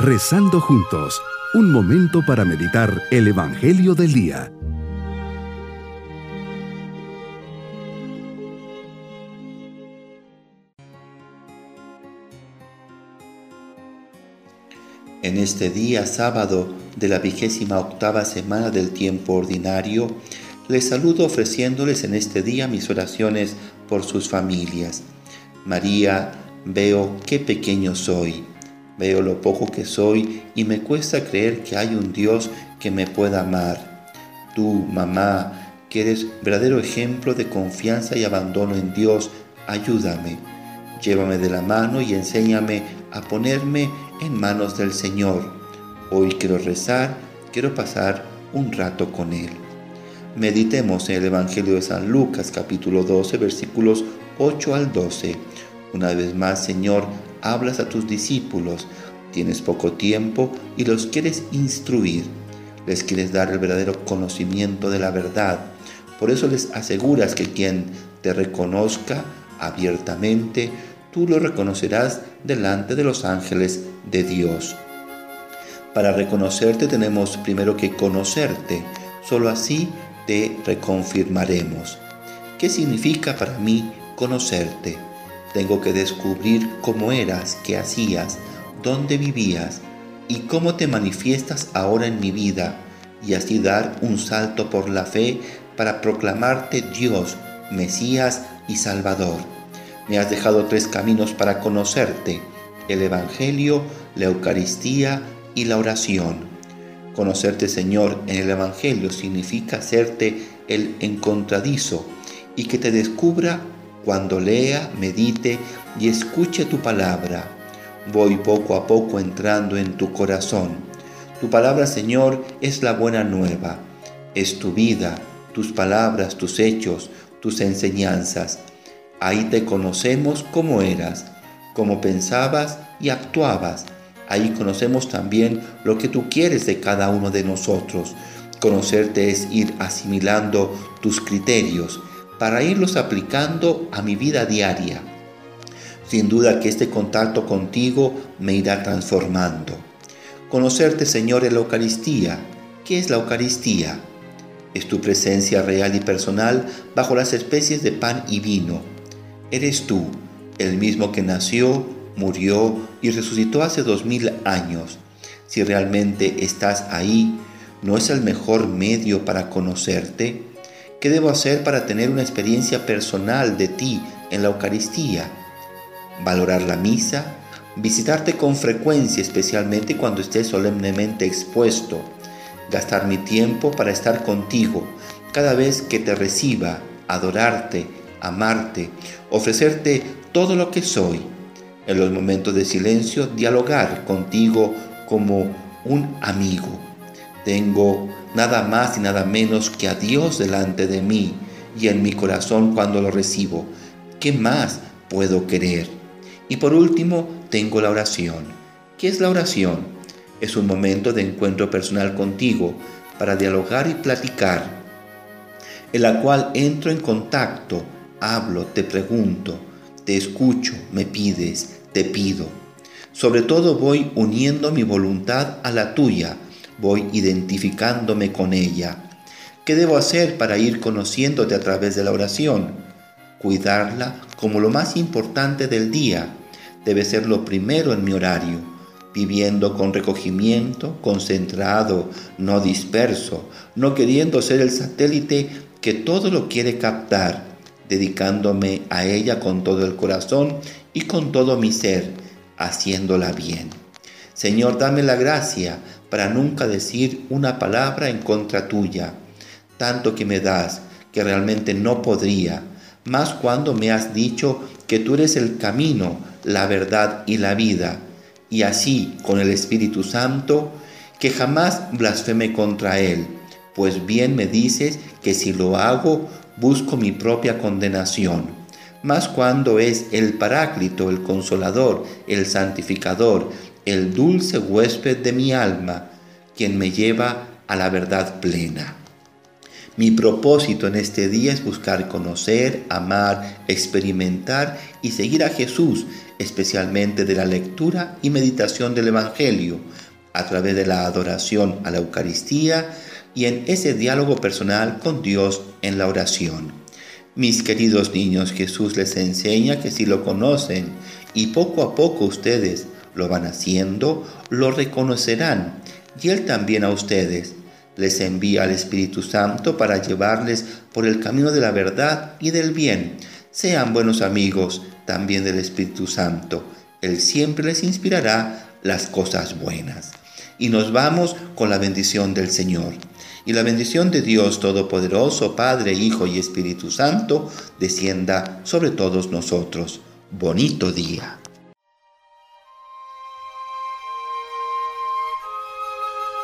Rezando juntos, un momento para meditar el Evangelio del Día. En este día sábado de la vigésima octava semana del tiempo ordinario, les saludo ofreciéndoles en este día mis oraciones por sus familias. María, veo qué pequeño soy Veo lo poco que soy y me cuesta creer que hay un Dios que me pueda amar. Tú, mamá, que eres verdadero ejemplo de confianza y abandono en Dios, ayúdame. Llévame de la mano y enséñame a ponerme en manos del Señor. Hoy quiero rezar, quiero pasar un rato con Él. Meditemos en el Evangelio de San Lucas capítulo 12 versículos 8 al 12. Una vez más, Señor, hablas a tus discípulos, tienes poco tiempo y los quieres instruir, les quieres dar el verdadero conocimiento de la verdad. Por eso les aseguras que quien te reconozca abiertamente, tú lo reconocerás delante de los ángeles de Dios. Para reconocerte tenemos primero que conocerte, solo así te reconfirmaremos. ¿Qué significa para mí conocerte? Tengo que descubrir cómo eras, qué hacías, dónde vivías y cómo te manifiestas ahora en mi vida y así dar un salto por la fe para proclamarte Dios, Mesías y Salvador. Me has dejado tres caminos para conocerte, el Evangelio, la Eucaristía y la oración. Conocerte Señor en el Evangelio significa hacerte el encontradizo y que te descubra cuando lea, medite y escuche tu palabra. Voy poco a poco entrando en tu corazón. Tu palabra, Señor, es la buena nueva. Es tu vida, tus palabras, tus hechos, tus enseñanzas. Ahí te conocemos como eras, como pensabas y actuabas. Ahí conocemos también lo que tú quieres de cada uno de nosotros. Conocerte es ir asimilando tus criterios, para irlos aplicando a mi vida diaria. Sin duda que este contacto contigo me irá transformando. Conocerte, Señor, en la Eucaristía. ¿Qué es la Eucaristía? Es tu presencia real y personal bajo las especies de pan y vino. Eres tú, el mismo que nació, murió y resucitó hace dos mil años. Si realmente estás ahí, ¿no es el mejor medio para conocerte? ¿Qué debo hacer para tener una experiencia personal de ti en la Eucaristía? Valorar la misa, visitarte con frecuencia, especialmente cuando estés solemnemente expuesto, gastar mi tiempo para estar contigo cada vez que te reciba, adorarte, amarte, ofrecerte todo lo que soy. En los momentos de silencio, dialogar contigo como un amigo. Tengo nada más y nada menos que a Dios delante de mí y en mi corazón cuando lo recibo. ¿Qué más puedo querer? Y por último, tengo la oración. ¿Qué es la oración? Es un momento de encuentro personal contigo para dialogar y platicar, en la cual entro en contacto, hablo, te pregunto, te escucho, me pides, te pido. Sobre todo voy uniendo mi voluntad a la tuya, voy identificándome con ella. ¿Qué debo hacer para ir conociéndote a través de la oración? Cuidarla como lo más importante del día. Debe ser lo primero en mi horario, viviendo con recogimiento, concentrado, no disperso, no queriendo ser el satélite que todo lo quiere captar, dedicándome a ella con todo el corazón y con todo mi ser, haciéndola bien. Señor, dame la gracia para nunca decir una palabra en contra tuya, tanto que me das que realmente no podría, más cuando me has dicho que tú eres el camino, la verdad y la vida, y así con el Espíritu Santo, que jamás blasfeme contra Él, pues bien me dices que si lo hago, busco mi propia condenación. Más cuando es el Paráclito, el Consolador, el Santificador, el dulce huésped de mi alma, quien me lleva a la verdad plena. Mi propósito en este día es buscar conocer, amar, experimentar y seguir a Jesús, especialmente de la lectura y meditación del Evangelio, a través de la adoración a la Eucaristía y en ese diálogo personal con Dios en la oración. Mis queridos niños, Jesús les enseña que si lo conocen y poco a poco ustedes lo van haciendo, lo reconocerán y Él también a ustedes les envía al Espíritu Santo para llevarles por el camino de la verdad y del bien. Sean buenos amigos también del Espíritu Santo. Él siempre les inspirará las cosas buenas. Y nos vamos con la bendición del Señor. Y la bendición de Dios Todopoderoso, Padre, Hijo y Espíritu Santo, descienda sobre todos nosotros. Bonito día.